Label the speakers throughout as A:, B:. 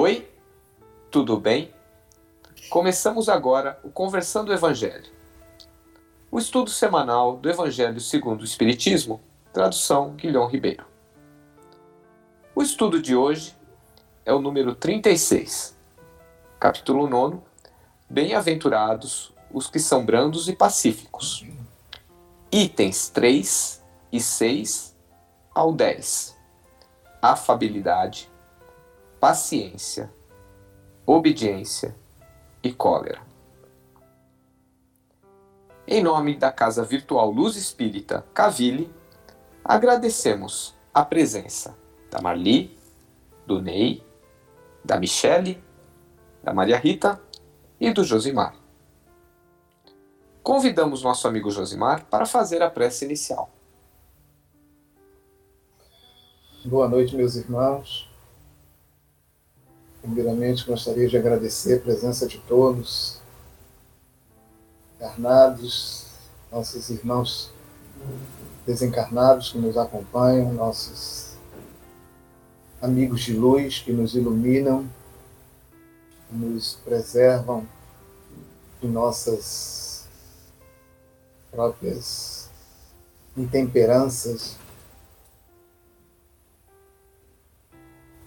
A: Oi, tudo bem? Começamos agora o Conversando o Evangelho. O estudo semanal do Evangelho segundo o Espiritismo, tradução Guilhom Ribeiro. O estudo de hoje é o número 36, capítulo 9, Bem-aventurados os que são brandos e pacíficos. Itens 3 e 6 ao 10. Afabilidade, paciência, obediência e cólera. Em nome da Casa Virtual Luz Espírita Cavile, agradecemos a presença da Marli, do Ney, da Michele, da Maria Rita e do Josimar. Convidamos nosso amigo Josimar para fazer a prece inicial.
B: Boa noite, meus irmãos. Primeiramente, gostaria de agradecer a presença de todos, encarnados, nossos irmãos desencarnados que nos acompanham, nossos amigos de luz que nos iluminam, que nos preservam de nossas próprias intemperanças.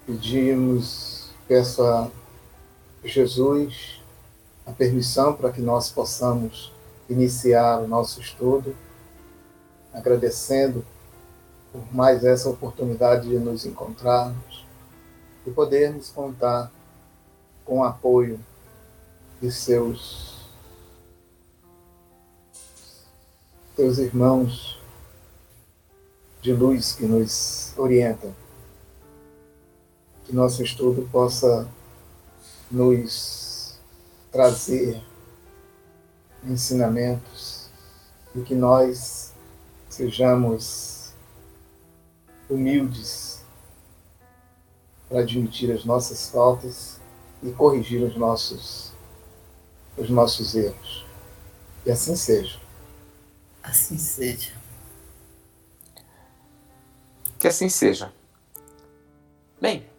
B: Pedimos Peço a Jesus a permissão para que nós possamos iniciar o nosso estudo, agradecendo por mais essa oportunidade de nos encontrarmos e podermos contar com o apoio de seus teus irmãos de luz que nos orientam que nosso estudo possa nos trazer ensinamentos e que nós sejamos humildes para admitir as nossas faltas e corrigir os nossos os nossos erros. E assim seja.
C: Assim seja.
A: Que assim seja. Bem,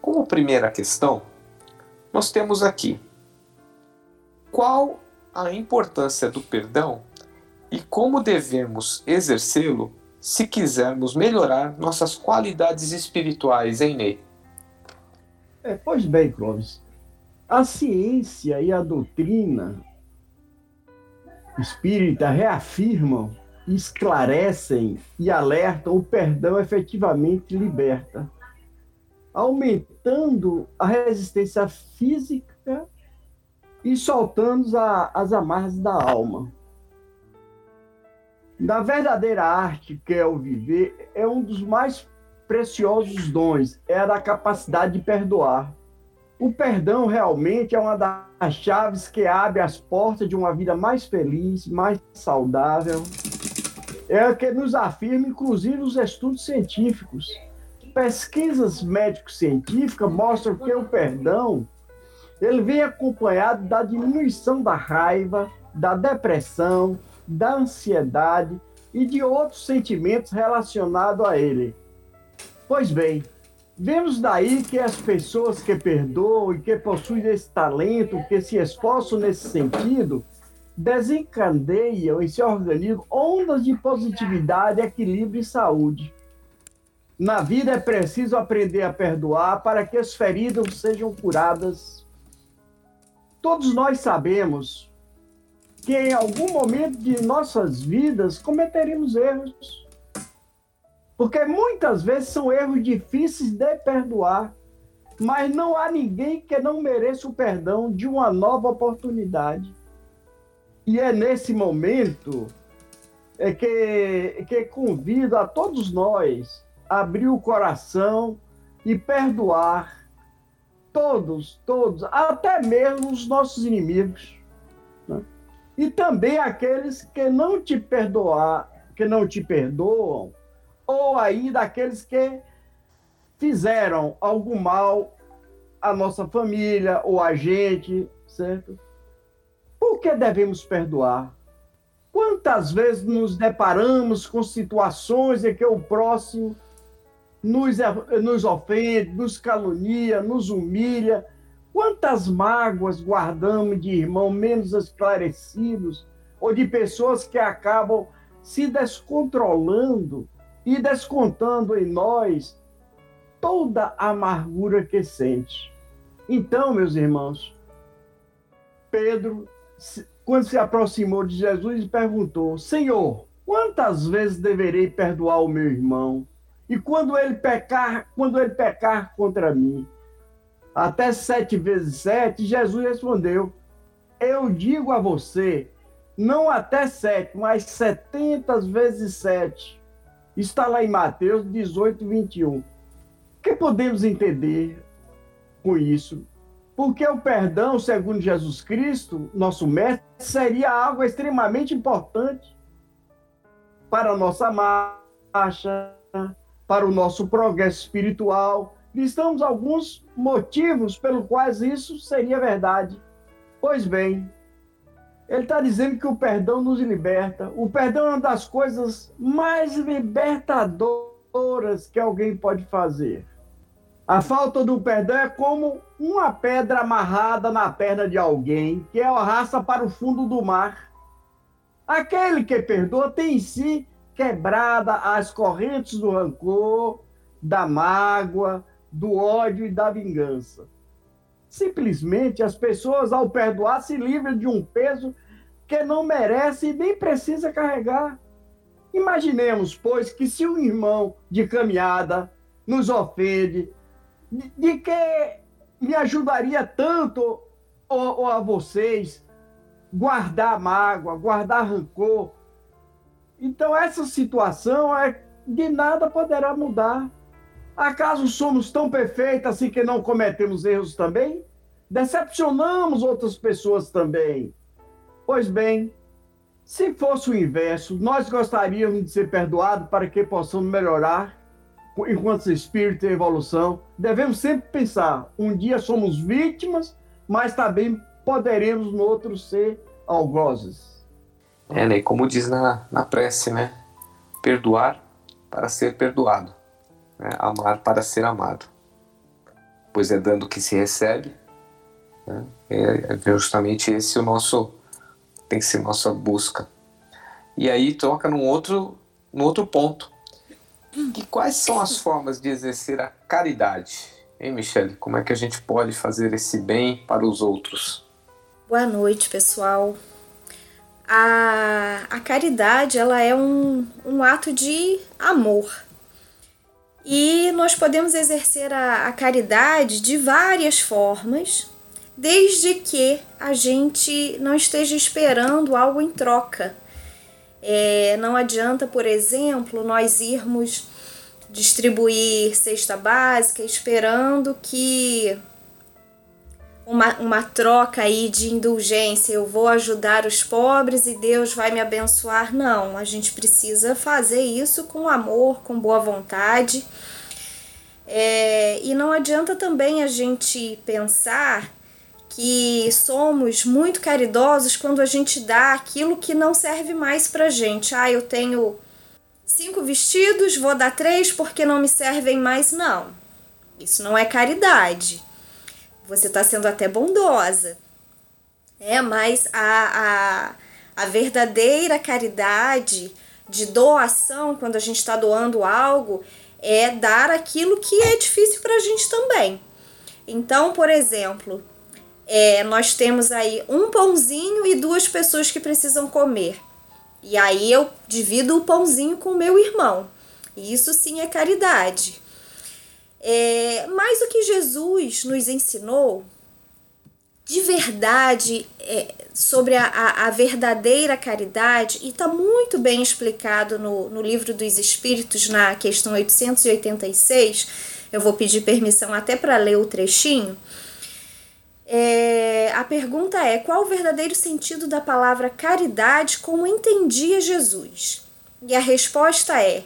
A: como primeira questão, nós temos aqui qual a importância do perdão e como devemos exercê-lo se quisermos melhorar nossas qualidades espirituais, hein, Ney?
D: É, pois bem, Clóvis. A ciência e a doutrina espírita reafirmam, esclarecem e alertam o perdão efetivamente liberta aumentando a resistência física e soltando a, as amarras da alma. Na verdadeira arte, que é o viver, é um dos mais preciosos dons, é a da capacidade de perdoar. O perdão realmente é uma das chaves que abre as portas de uma vida mais feliz, mais saudável. É o que nos afirma, inclusive, os estudos científicos pesquisas médico-científicas mostram que o perdão ele vem acompanhado da diminuição da raiva, da depressão, da ansiedade e de outros sentimentos relacionados a ele. Pois bem, vemos daí que as pessoas que perdoam e que possuem esse talento, que se esforçam nesse sentido, desencadeiam em seu organismo ondas de positividade, equilíbrio e saúde. Na vida é preciso aprender a perdoar para que as feridas sejam curadas. Todos nós sabemos que em algum momento de nossas vidas cometeremos erros. Porque muitas vezes são erros difíceis de perdoar, mas não há ninguém que não mereça o perdão de uma nova oportunidade. E é nesse momento é que, que convido a todos nós abrir o coração e perdoar todos, todos, até mesmo os nossos inimigos. Né? E também aqueles que não te perdoar, que não te perdoam, ou ainda aqueles que fizeram algum mal à nossa família ou a gente, certo? Por que devemos perdoar? Quantas vezes nos deparamos com situações em que o próximo nos, nos ofende, nos calunia, nos humilha. Quantas mágoas guardamos de irmãos menos esclarecidos ou de pessoas que acabam se descontrolando e descontando em nós toda a amargura que sente. Então, meus irmãos, Pedro, quando se aproximou de Jesus, perguntou: Senhor, quantas vezes deverei perdoar o meu irmão? E quando ele pecar, quando ele pecar contra mim? Até sete vezes sete, Jesus respondeu: Eu digo a você, não até sete, mas setenta vezes sete. Está lá em Mateus 18, 21. O que podemos entender com isso? Porque o perdão, segundo Jesus Cristo, nosso mestre, seria algo extremamente importante para a nossa marcha, para o nosso progresso espiritual. Listamos alguns motivos pelos quais isso seria verdade. Pois bem, ele está dizendo que o perdão nos liberta. O perdão é uma das coisas mais libertadoras que alguém pode fazer. A falta do perdão é como uma pedra amarrada na perna de alguém que é arrasta para o fundo do mar. Aquele que perdoa tem em si quebrada as correntes do rancor, da mágoa, do ódio e da vingança. Simplesmente as pessoas, ao perdoar, se livram de um peso que não merece e nem precisa carregar. Imaginemos, pois, que se um irmão de caminhada nos ofende, de, que me ajudaria tanto ou, ou a vocês guardar mágoa, guardar rancor. Então essa situação é de nada poderá mudar. Acaso somos tão perfeitos assim que não cometemos erros também? Decepcionamos outras pessoas também. Pois bem, se fosse o inverso, nós gostaríamos de ser perdoados para que possamos melhorar enquanto espírito em evolução, devemos sempre pensar: um dia somos vítimas, mas também poderemos no outro ser algozes.
A: É, né? Como diz na, na prece, né? Perdoar para ser perdoado, né? amar para ser amado. Pois é dando que se recebe. Né? É, é justamente esse o nosso tem que ser nossa busca. E aí toca num outro, num outro ponto, e quais são as formas de exercer a caridade? Hein, Michele? Como é que a gente pode fazer esse bem para os outros?
E: Boa noite, pessoal. A, a caridade ela é um, um ato de amor. E nós podemos exercer a, a caridade de várias formas, desde que a gente não esteja esperando algo em troca. É, não adianta, por exemplo, nós irmos distribuir cesta básica esperando que uma, uma troca aí de indulgência, eu vou ajudar os pobres e Deus vai me abençoar. Não, a gente precisa fazer isso com amor, com boa vontade. É, e não adianta também a gente pensar que somos muito caridosos quando a gente dá aquilo que não serve mais pra gente. Ah, eu tenho cinco vestidos, vou dar três porque não me servem mais. Não, isso não é caridade. Você está sendo até bondosa. É, mas a, a, a verdadeira caridade de doação, quando a gente está doando algo, é dar aquilo que é difícil para a gente também. Então, por exemplo, é, nós temos aí um pãozinho e duas pessoas que precisam comer. E aí eu divido o pãozinho com o meu irmão. E isso sim é caridade. É, mas o que Jesus nos ensinou de verdade é, sobre a, a, a, verdadeira caridade, e está muito bem explicado no, no livro dos Espíritos, na questão 886. Eu vou pedir permissão até para ler o trechinho é, a pergunta é: qual o verdadeiro sentido da palavra caridade como entendia Jesus? E a resposta é: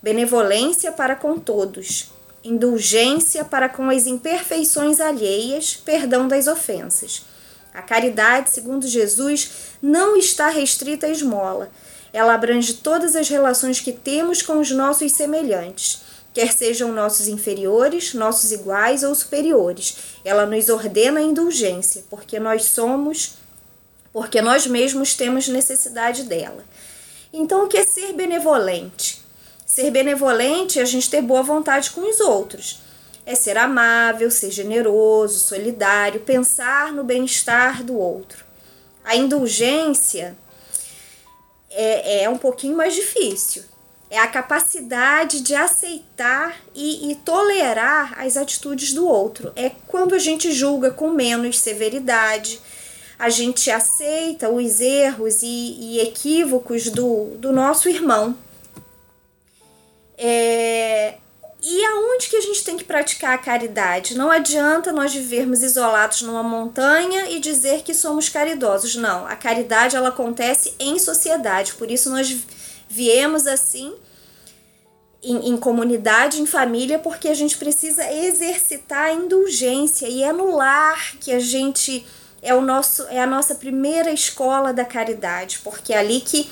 E: benevolência para com todos, indulgência para com as imperfeições alheias, perdão das ofensas. A caridade, segundo Jesus, não está restrita à esmola. Ela abrange todas as relações que temos com os nossos semelhantes quer sejam nossos inferiores, nossos iguais ou superiores. Ela nos ordena a indulgência, porque nós somos, porque nós mesmos temos necessidade dela. Então, o que é ser benevolente? Ser benevolente é a gente ter boa vontade com os outros. É ser amável, ser generoso, solidário, pensar no bem-estar do outro. A indulgência é, é um pouquinho mais difícil é a capacidade de aceitar e, e, tolerar as atitudes do outro. É quando a gente julga com menos severidade, a gente aceita os erros e, e equívocos do, do nosso irmão. É, e aonde que a gente tem que praticar a caridade? Não adianta nós vivermos isolados numa montanha e dizer que somos caridosos. Não, a caridade ela acontece em sociedade. Por isso nós viemos assim em, em, comunidade, em família, porque a gente precisa exercitar a indulgência e é no lar que a gente é o nosso é a nossa primeira escola da caridade, porque é ali que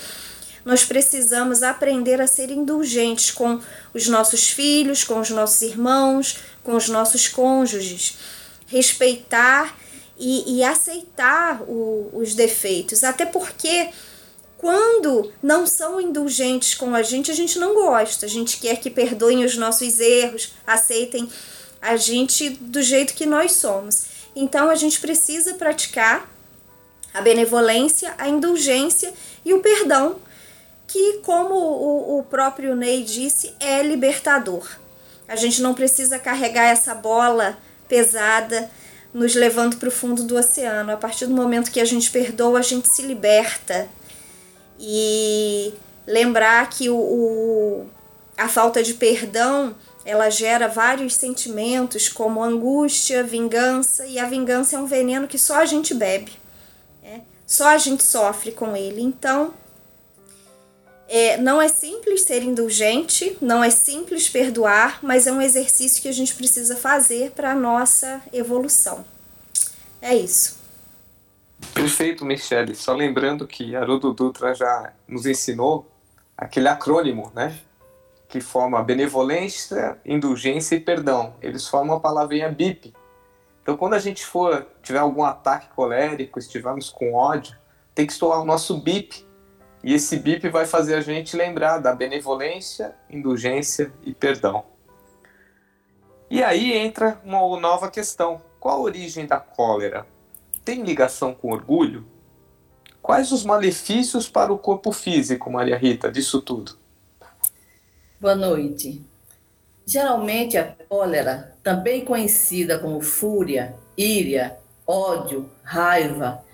E: nós precisamos aprender a ser indulgentes com os nossos filhos, com os nossos irmãos, com os nossos cônjuges, respeitar e, e aceitar o, os defeitos, até porque quando não são indulgentes com a gente, a gente não gosta. A gente quer que perdoem os nossos erros, aceitem a gente do jeito que nós somos. Então a gente precisa praticar a benevolência, a indulgência e o perdão, que, como o, o próprio Ney disse, é libertador. A gente não precisa carregar essa bola pesada nos levando para o fundo do oceano. A partir do momento que a gente perdoa, a gente se liberta e lembrar que o, o, a falta de perdão ela gera vários sentimentos como angústia, vingança e a vingança é um veneno que só a gente bebe, né? só a gente sofre com ele. Então é, não é simples ser indulgente, não é simples perdoar, mas é um exercício que a gente precisa fazer para a nossa evolução. É isso.
A: Perfeito, Michele. Só lembrando que Haroldo Dutra já nos ensinou aquele acrônimo, né? Que forma benevolência, indulgência e perdão. Eles formam a palavrinha BIP. Então, quando a gente for tiver algum ataque colérico, estivermos com ódio, tem que estolar o nosso BIP. E esse BIP vai fazer a gente lembrar da benevolência, indulgência e perdão. E aí entra uma nova questão: qual a origem da cólera? tem ligação com orgulho? Quais os malefícios para o corpo físico, Maria Rita, disso tudo?
C: Boa noite. Geralmente a cólera, também conhecida como fúria, íria, ódio, raiva,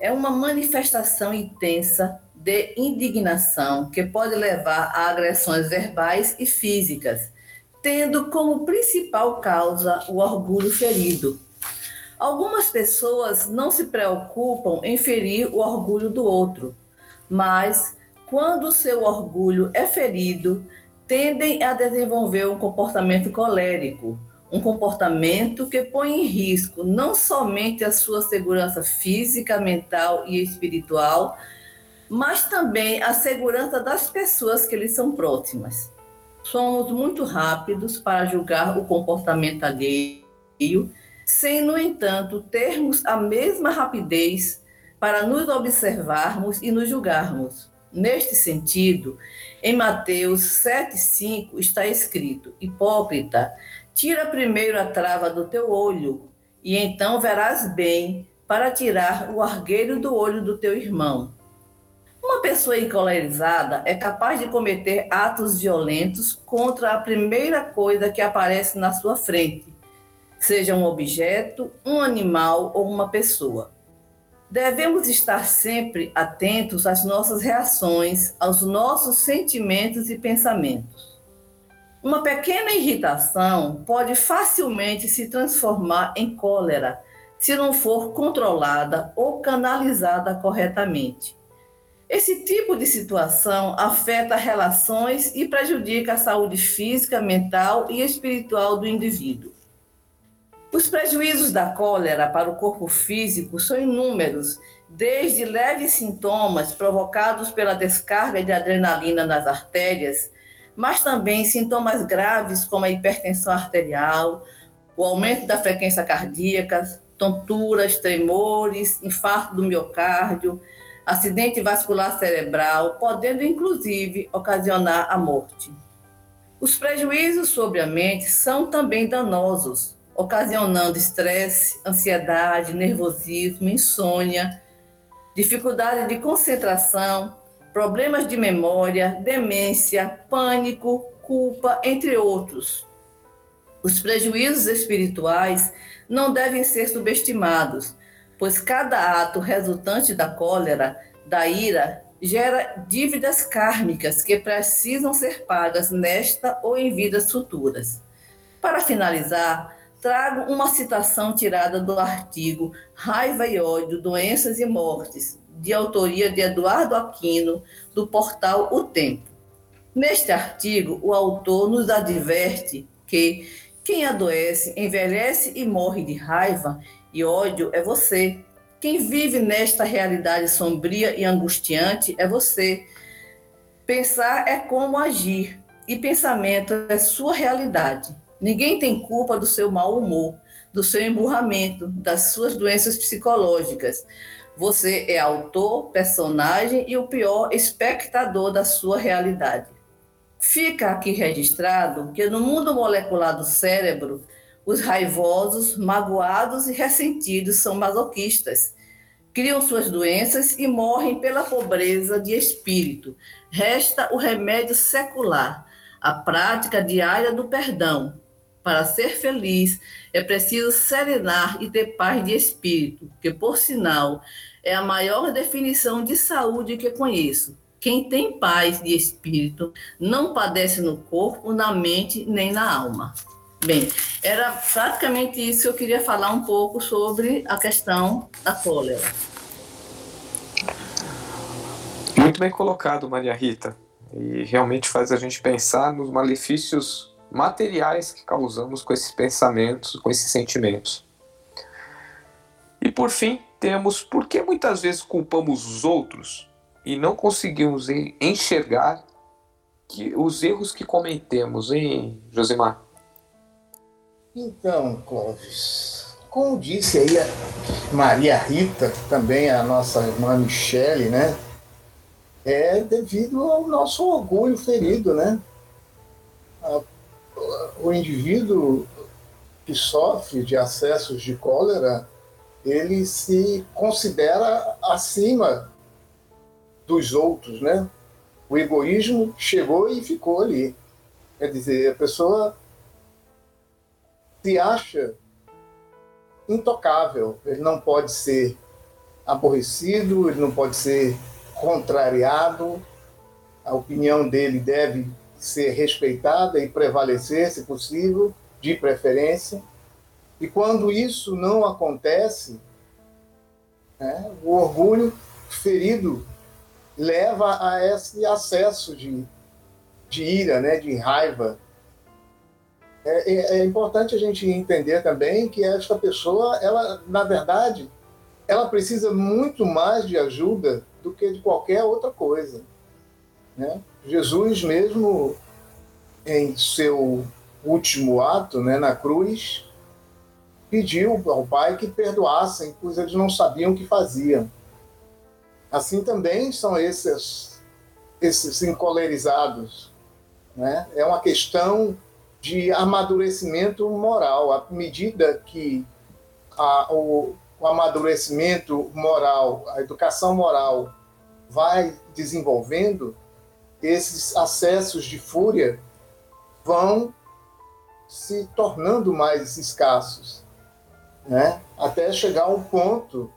C: é uma manifestação intensa de indignação que pode levar a agressões verbais e físicas, tendo como principal causa o orgulho ferido, Algumas pessoas não se preocupam em ferir o orgulho do outro, mas quando seu orgulho é ferido, tendem a desenvolver um comportamento colérico, um comportamento que põe em risco não somente a sua segurança física, mental e espiritual, mas também a segurança das pessoas que lhes são próximas. Somos muito rápidos para julgar o comportamento alheio sem, no entanto, termos a mesma rapidez para nos observarmos e nos julgarmos. Neste sentido, em Mateus 7,5 está escrito: Hipócrita, tira primeiro a trava do teu olho, e então verás bem para tirar o argueiro do olho do teu irmão. Uma pessoa encolerizada é capaz de cometer atos violentos contra a primeira coisa que aparece na sua frente, seja um objeto, um animal ou uma pessoa. Devemos estar sempre atentos às nossas reações, aos nossos sentimentos e pensamentos. Uma pequena irritação pode facilmente se transformar em cólera se não for controlada ou canalizada corretamente. Esse tipo de situação afeta relações e prejudica a saúde física, mental e espiritual do indivíduo. Os prejuízos da cólera para o corpo físico são inúmeros, desde leves sintomas provocados pela descarga de adrenalina nas artérias, mas também sintomas graves como a hipertensão arterial, o aumento da frequência cardíaca, tonturas, tremores, infarto do miocárdio, acidente vascular cerebral, podendo inclusive ocasionar a morte. Os prejuízos sobre a mente são também danosos, ocasionando estresse, ansiedade, nervosismo, insônia, dificuldade de concentração, problemas de memória, demência, pânico, culpa, entre outros. Os prejuízos espirituais não devem ser subestimados, pois cada ato resultante da cólera, da ira, gera dívidas kármicas que precisam ser pagas nesta ou em vidas futuras. Para finalizar, trago uma citação tirada do artigo Raiva e Ódio, Doenças e Mortes, de autoria de Eduardo Aquino, do portal O Tempo. Neste artigo, o autor nos adverte que quem adoece, envelhece e morre de raiva e ódio é você. Quem vive nesta realidade sombria e angustiante é você. Pensar é como agir, e pensamento é sua realidade. Ninguém tem culpa do seu mau humor, do seu emburramento, das suas doenças psicológicas. Você é autor, personagem e o pior, espectador da sua realidade. Fica aqui registrado que no mundo molecular do cérebro, os raivosos, magoados e ressentidos são masoquistas. Criam suas doenças e morrem pela pobreza de espírito. Resta o remédio secular, a prática diária do perdão, para ser feliz, é preciso serenar e ter paz de espírito, que, por sinal, é a maior definição de saúde que conheço. Quem tem paz de espírito não padece no corpo, na mente nem na alma. Bem, era praticamente isso que eu queria falar um pouco sobre a questão da cólera.
A: Muito bem colocado, Maria Rita. E realmente faz a gente pensar nos malefícios materiais que causamos com esses pensamentos, com esses sentimentos. E por fim, temos por que muitas vezes culpamos os outros e não conseguimos enxergar que os erros que cometemos, hein, Josemar?
B: Então, Clóvis, como disse aí a Maria Rita, também a nossa irmã Michele, né? É devido ao nosso orgulho ferido, né? O indivíduo que sofre de acessos de cólera, ele se considera acima dos outros, né? O egoísmo chegou e ficou ali. Quer dizer, a pessoa se acha intocável, ele não pode ser aborrecido, ele não pode ser contrariado, a opinião dele deve ser respeitada e prevalecer, se possível, de preferência. E quando isso não acontece, né, o orgulho ferido leva a esse acesso de, de ira, né, de raiva. É, é, é importante a gente entender também que esta pessoa, ela, na verdade, ela precisa muito mais de ajuda do que de qualquer outra coisa. Né? Jesus mesmo, em seu último ato né, na cruz, pediu ao Pai que perdoassem, pois eles não sabiam o que faziam. Assim também são esses, esses encolerizados. Né? É uma questão de amadurecimento moral. À medida que a, o, o amadurecimento moral, a educação moral vai desenvolvendo, esses acessos de fúria vão se tornando mais escassos, né? até chegar ao ponto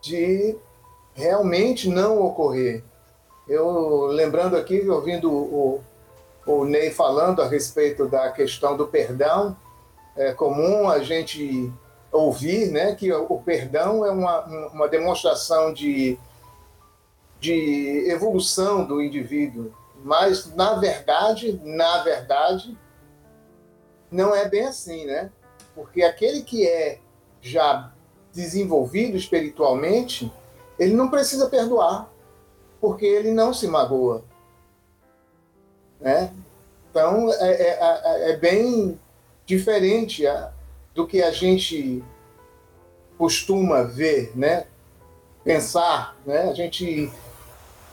B: de realmente não ocorrer. Eu lembrando aqui, ouvindo o, o Ney falando a respeito da questão do perdão, é comum a gente ouvir né, que o perdão é uma, uma demonstração de, de evolução do indivíduo, mas, na verdade, na verdade, não é bem assim, né? Porque aquele que é já desenvolvido espiritualmente, ele não precisa perdoar, porque ele não se magoa. Né? Então, é, é, é, é bem diferente do que a gente costuma ver, né? pensar, né? a gente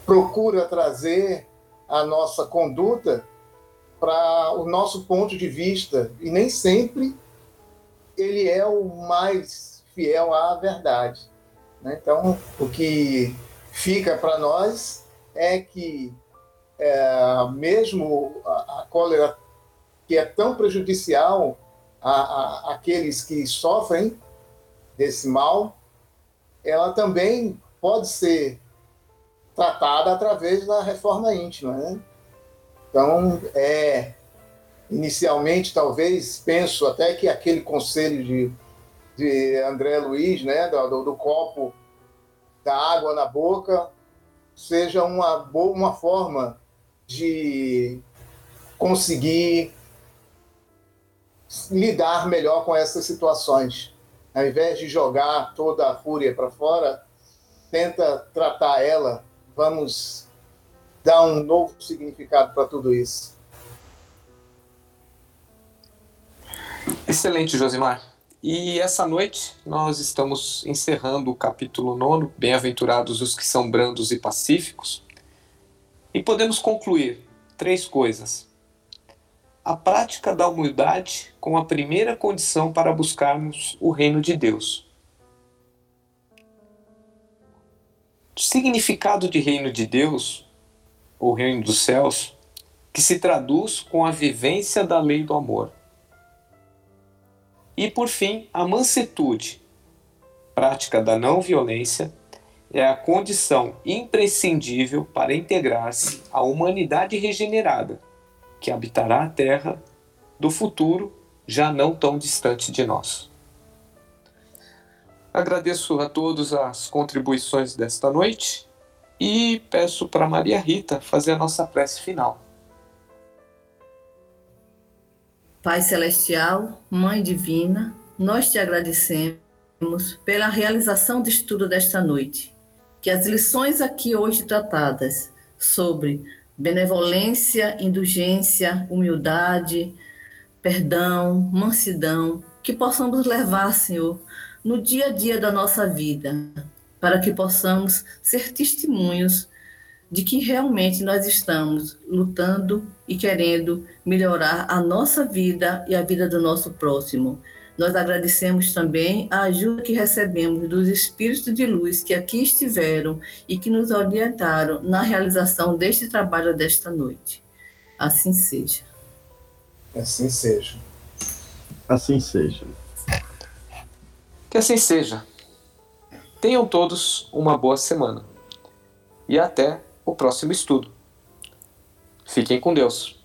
B: procura trazer a nossa conduta para o nosso ponto de vista e nem sempre ele é o mais fiel à verdade. Né? Então, o que fica para nós é que é, mesmo a, a, cólera que é tão prejudicial a, a, àqueles que sofrem desse mal, ela também pode ser tratada através da reforma íntima. Né? Então, é, inicialmente, talvez, penso até que aquele conselho de, de André Luiz, né, do, do copo da água na boca, seja uma boa uma forma de conseguir lidar melhor com essas situações. Ao invés de jogar toda a fúria para fora, tenta tratar ela. Vamos dar um novo significado para tudo isso.
A: Excelente, Josimar. E essa noite nós estamos encerrando o capítulo 9, Bem-aventurados os que são brandos e pacíficos. E podemos concluir três coisas. A prática da humildade como a primeira condição para buscarmos o reino de Deus. O significado de reino de Deus, ou reino dos céus, que se traduz com a vivência da lei do amor. E por fim, a mansetude, prática da não violência, é a condição imprescindível para integrar-se à humanidade regenerada, que habitará a terra do futuro já não tão distante de nós. Agradeço a todos as contribuições desta noite e peço para Maria Rita fazer a nossa prece final.
C: Pai Celestial, Mãe Divina, nós te agradecemos pela realização do estudo desta noite que as lições aqui hoje tratadas sobre benevolência, indulgência, humildade, perdão, mansidão, que possamos levar, Senhor, no dia a dia da nossa vida, para que possamos ser testemunhos de que realmente nós estamos lutando e querendo melhorar a nossa vida e a vida do nosso próximo nós agradecemos também a ajuda que recebemos dos espíritos de luz que aqui estiveram e que nos orientaram na realização deste trabalho desta noite. Assim seja.
B: Assim seja.
D: Assim seja.
A: Que assim seja. Tenham todos uma boa semana. E até o próximo estudo. Fiquem com Deus.